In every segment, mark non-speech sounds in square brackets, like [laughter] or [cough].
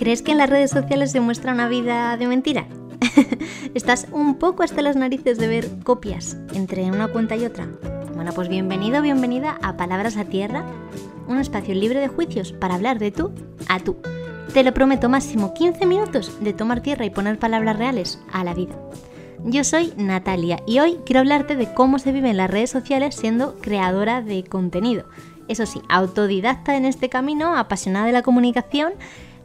¿Crees que en las redes sociales se muestra una vida de mentira? [laughs] ¿Estás un poco hasta las narices de ver copias entre una cuenta y otra? Bueno, pues bienvenido, bienvenida a Palabras a Tierra, un espacio libre de juicios para hablar de tú a tú. Te lo prometo, máximo 15 minutos de tomar tierra y poner palabras reales a la vida. Yo soy Natalia y hoy quiero hablarte de cómo se vive en las redes sociales siendo creadora de contenido. Eso sí, autodidacta en este camino, apasionada de la comunicación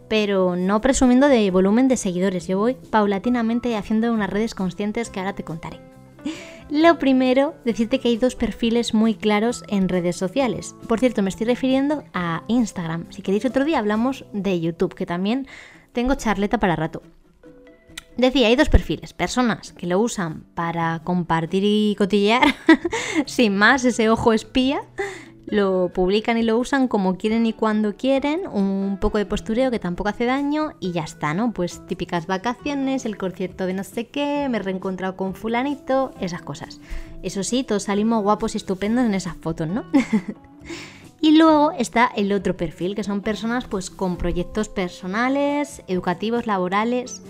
pero no presumiendo de volumen de seguidores. Yo voy paulatinamente haciendo unas redes conscientes que ahora te contaré. [laughs] Lo primero, decirte que hay dos perfiles muy claros en redes sociales. Por cierto, me estoy refiriendo a Instagram. Si queréis otro día hablamos de YouTube, que también tengo charleta para rato. Decía, hay dos perfiles, personas que lo usan para compartir y cotillear, [laughs] sin más ese ojo espía, lo publican y lo usan como quieren y cuando quieren, un poco de postureo que tampoco hace daño y ya está, ¿no? Pues típicas vacaciones, el concierto de no sé qué, me he reencontrado con fulanito, esas cosas. Eso sí, todos salimos guapos y estupendos en esas fotos, ¿no? [laughs] y luego está el otro perfil, que son personas pues con proyectos personales, educativos, laborales,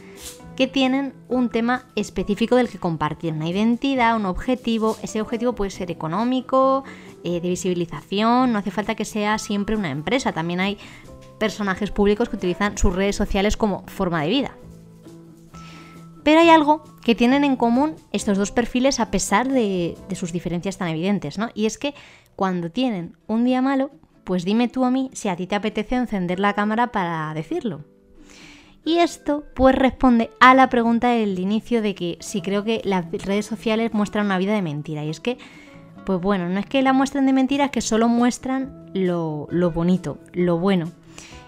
que tienen un tema específico del que compartir, una identidad, un objetivo. Ese objetivo puede ser económico, eh, de visibilización, no hace falta que sea siempre una empresa, también hay personajes públicos que utilizan sus redes sociales como forma de vida. Pero hay algo que tienen en común estos dos perfiles a pesar de, de, sus diferencias tan evidentes, ¿no? Y es que cuando tienen un día malo, pues dime tú a mí si a ti te apetece encender la cámara para decirlo. Y esto pues responde a la pregunta del inicio de que si creo que las redes sociales muestran una vida de mentira. Y es que pues bueno, no es que la muestren de mentiras, que solo muestran lo, bonito, lo bueno.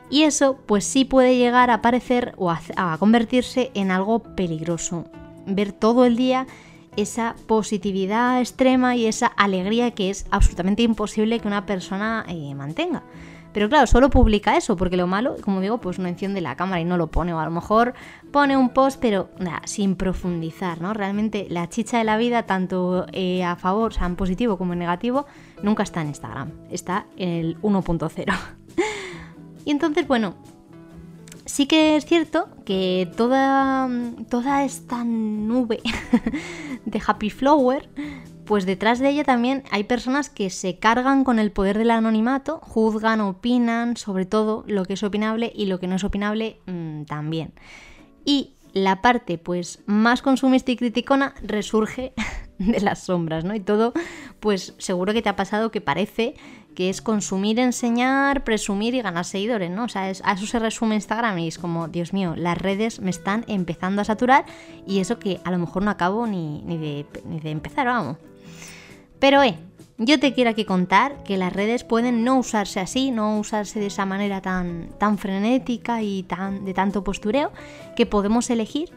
Y eso pues sí puede llegar a parecer o a, convertirse en algo peligroso. Ver todo el día esa positividad extrema y esa alegría que es absolutamente imposible que una persona eh, mantenga. Pero claro, solo publica eso, porque lo malo, como digo, pues no enciende la cámara y no lo pone. O a lo mejor pone un post, pero sin profundizar, ¿no? Realmente la chicha de la vida, tanto eh, a favor, o sea, en positivo como en negativo, nunca está en Instagram. Está en el 1.0. [laughs] y entonces, bueno, sí que es cierto que toda, toda esta nube [laughs] de Happy Flower pues detrás de ella también hay personas que se cargan con el poder del anonimato, juzgan, opinan sobre todo lo que es opinable y lo que no es opinable mm, también. Y la parte pues más consumista y criticona resurge [laughs] de las sombras, ¿no? Y todo, pues seguro que te ha pasado que parece que es consumir, enseñar, presumir y ganar seguidores, ¿no? O sea, a eso se resume Instagram y es como, Dios mío, las redes me están empezando a saturar y eso que a lo mejor no acabo ni, de, ni de empezar, vamos. Pero eh, yo te quiero aquí contar que las redes pueden no usarse así, no usarse de esa manera tan, tan frenética y tan, de tanto postureo, que podemos elegir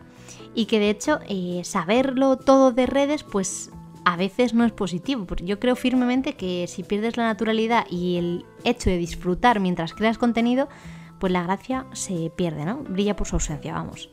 y que de hecho eh, saberlo todo de redes pues a veces no es positivo. Yo creo firmemente que si pierdes la naturalidad y el hecho de disfrutar mientras creas contenido, pues la gracia se pierde, ¿no? Brilla por su ausencia, vamos.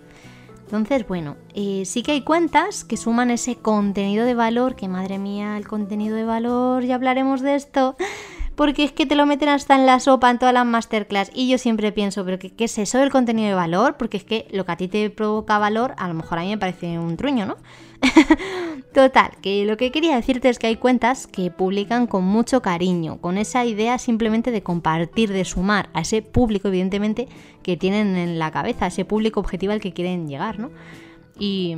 Entonces, bueno, eh, sí que hay cuentas que suman ese contenido de valor, que madre mía, el contenido de valor, ya hablaremos de esto, [laughs] porque es que te lo meten hasta en la sopa en todas las masterclass y yo siempre pienso, pero ¿qué, es eso del contenido de valor? Porque es que lo que a ti te provoca valor, a lo mejor a mí me parece un truño, ¿no? [laughs] Total, que lo que quería decirte es que hay cuentas que publican con mucho cariño, con esa idea simplemente de compartir, de sumar a ese público, evidentemente, que tienen en la cabeza, ese público objetivo al que quieren llegar, ¿no? Y,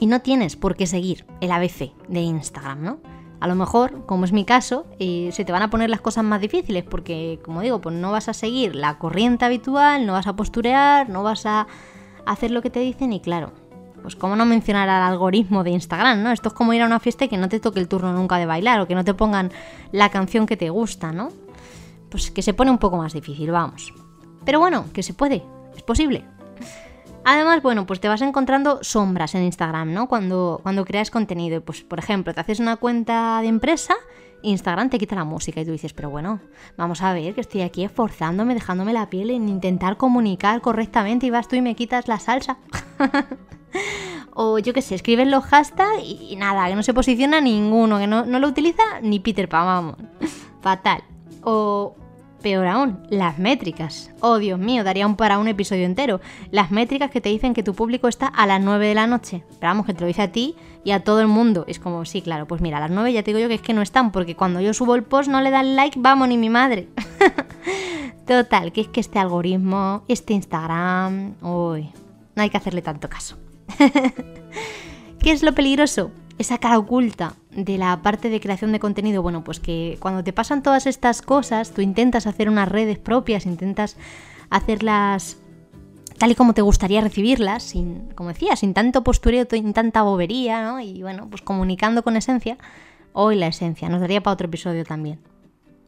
y no tienes por qué seguir el ABC de Instagram, ¿no? A lo mejor, como es mi caso, eh, se te van a poner las cosas más difíciles porque, como digo, pues no vas a seguir la corriente habitual, no vas a posturear, no vas a hacer lo que te dicen y claro, pues cómo no mencionar al algoritmo de Instagram, ¿no? Esto es como ir a una fiesta y que no te toque el turno nunca de bailar o que no te pongan la canción que te gusta, ¿no? Pues que se pone un poco más difícil, vamos. Pero bueno, que se puede, es posible. Además, bueno, pues te vas encontrando sombras en Instagram, ¿no? Cuando, cuando creas contenido. Pues, por ejemplo, te haces una cuenta de empresa, Instagram te quita la música y tú dices, pero bueno, vamos a ver que estoy aquí esforzándome, dejándome la piel en intentar comunicar correctamente y vas tú y me quitas la salsa. [laughs] o yo qué sé, escribes los hashtags y, nada, que no se posiciona ninguno, que no, lo utiliza ni Peter Pan, vamos. [laughs] Fatal. O peor aún, las métricas. Oh, Dios mío, daría un para un episodio entero. Las métricas que te dicen que tu público está a las 9 de la noche. Pero vamos, que te lo dice a ti y a todo el mundo. Es como, sí, claro, pues mira, a las 9 ya te digo yo que es que no están, porque cuando yo subo el post no le dan like, vamos, ni mi madre. [laughs] Total, que es que este algoritmo, este Instagram, uy, no hay que hacerle tanto caso. [laughs] ¿Qué es lo peligroso? Esa cara oculta de la parte de creación de contenido. Bueno, pues que cuando te pasan todas estas cosas, tú intentas hacer unas redes propias, intentas hacerlas tal y como te gustaría recibirlas, sin, como decía, sin tanto postureo, sin tanta bobería, ¿no? Y bueno, pues comunicando con esencia. Hoy la esencia, nos daría para otro episodio también.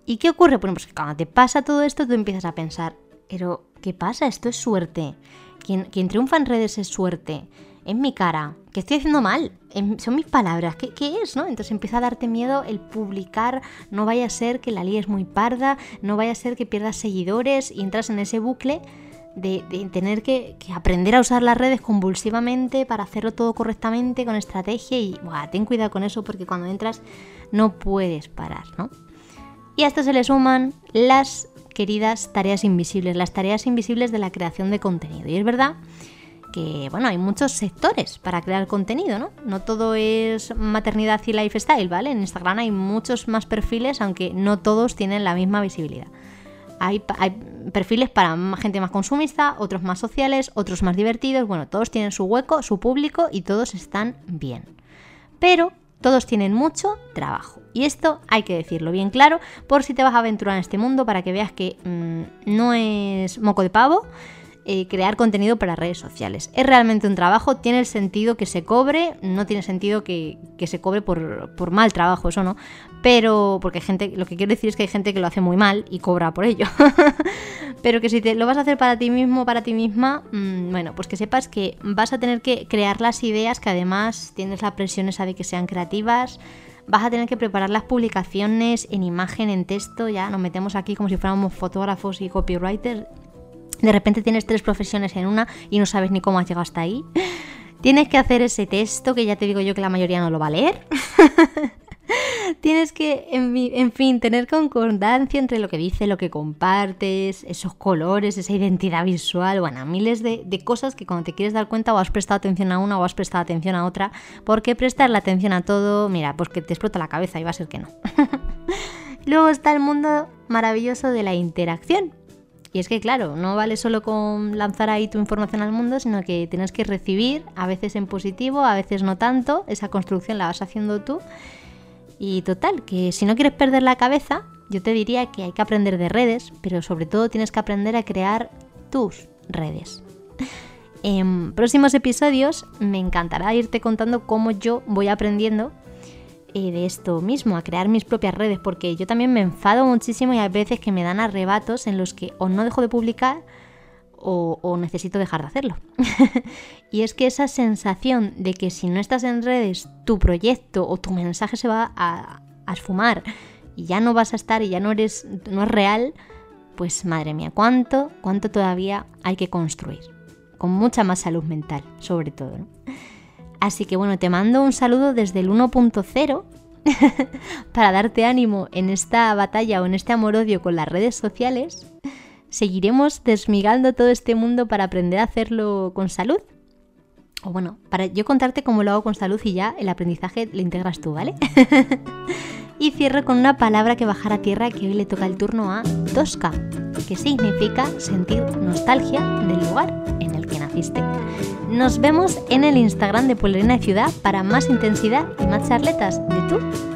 ¿Y qué ocurre? Bueno, pues que cuando te pasa todo esto, tú empiezas a pensar, pero ¿qué pasa? Esto es suerte. Quien, triunfa en redes es suerte. En mi cara. ¿Qué estoy haciendo mal? son mis palabras. ¿Qué, ¿Qué, es? ¿no? Entonces empieza a darte miedo el publicar. No vaya a ser que la es muy parda. No vaya a ser que pierdas seguidores. Y entras en ese bucle de, tener que, aprender a usar las redes convulsivamente para hacerlo todo correctamente, con estrategia. Y buah, ten cuidado con eso porque cuando entras no puedes parar, ¿no? Y a esto se le suman las queridas tareas invisibles, las tareas invisibles de la creación de contenido. Y es verdad que, bueno, hay muchos sectores para crear contenido, ¿no? No todo es maternidad y lifestyle, ¿vale? En Instagram hay muchos más perfiles, aunque no todos tienen la misma visibilidad. Hay, perfiles para gente más consumista, otros más sociales, otros más divertidos. Bueno, todos tienen su hueco, su público y todos están bien. Pero todos tienen mucho trabajo. Y esto hay que decirlo bien claro por si te vas a aventurar en este mundo para que veas que mm, no es moco de pavo eh, crear contenido para redes sociales. Es realmente un trabajo, tiene el sentido que se cobre, no tiene sentido que, se cobre por, mal trabajo, eso no. Pero, porque hay gente, lo que quiero decir es que hay gente que lo hace muy mal y cobra por ello. [laughs] Pero que si te, lo vas a hacer para ti mismo, para ti misma, mm, bueno, pues que sepas que vas a tener que crear las ideas, que además tienes la presión esa de que sean creativas vas a tener que preparar las publicaciones en imagen, en texto, ya nos metemos aquí como si fuéramos fotógrafos y copywriters de repente tienes tres profesiones en una y no sabes ni cómo has llegado hasta ahí. Tienes que hacer ese texto que ya te digo yo que la mayoría no lo va a leer. [laughs] Tienes que, en, fin, tener concordancia entre lo que dice, lo que compartes, esos colores, esa identidad visual, bueno, miles de, de, cosas que cuando te quieres dar cuenta o has prestado atención a una o has prestado atención a otra. porque prestar la atención a todo? Mira, pues que te explota la cabeza y va a ser que no. [laughs] Luego está el mundo maravilloso de la interacción. Y es que, claro, no vale solo con lanzar ahí tu información al mundo, sino que tienes que recibir, a veces en positivo, a veces no tanto. Esa construcción la vas haciendo tú. Y total, que si no quieres perder la cabeza, yo te diría que hay que aprender de redes, pero sobre todo tienes que aprender a crear tus redes. [laughs] En próximos episodios me encantará irte contando cómo yo voy aprendiendo de esto mismo, a crear mis propias redes, porque yo también me enfado muchísimo y hay veces que me dan arrebatos en los que o no dejo de publicar o, necesito dejar de hacerlo. [laughs] y es que esa sensación de que si no estás en redes, tu proyecto o tu mensaje se va a, esfumar y ya no vas a estar y ya no eres, no es real, pues madre mía, cuánto, cuánto todavía hay que construir. Con mucha más salud mental, sobre todo. Así que bueno, te mando un saludo desde el 1.0 [laughs] para darte ánimo en esta batalla o en este amor-odio con las redes sociales. Seguiremos desmigando todo este mundo para aprender a hacerlo con salud. O bueno, para yo contarte cómo lo hago con salud y ya el aprendizaje lo integras tú, ¿vale? [laughs] y cierro con una palabra que bajar a tierra que hoy le toca el turno a Tosca, que significa sentir nostalgia del lugar Nos vemos en el Instagram de Pueblerina de Ciudad para más intensidad y más charletas de tú.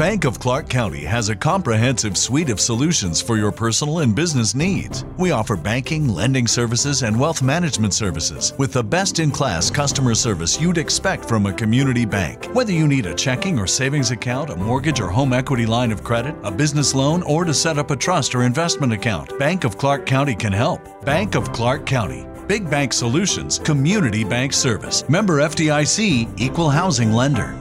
Bank of Clark County has a comprehensive suite of solutions for your personal and business needs. We offer banking, lending services, and wealth management services with the best in class customer service you'd expect from a community bank. Whether you need a checking or savings account, a mortgage or home equity line of credit, a business loan, or to set up a trust or investment account, Bank of Clark County can help. Bank of Clark County. Big Bank Solutions, Community Bank Service. Member FDIC, Equal Housing Lender.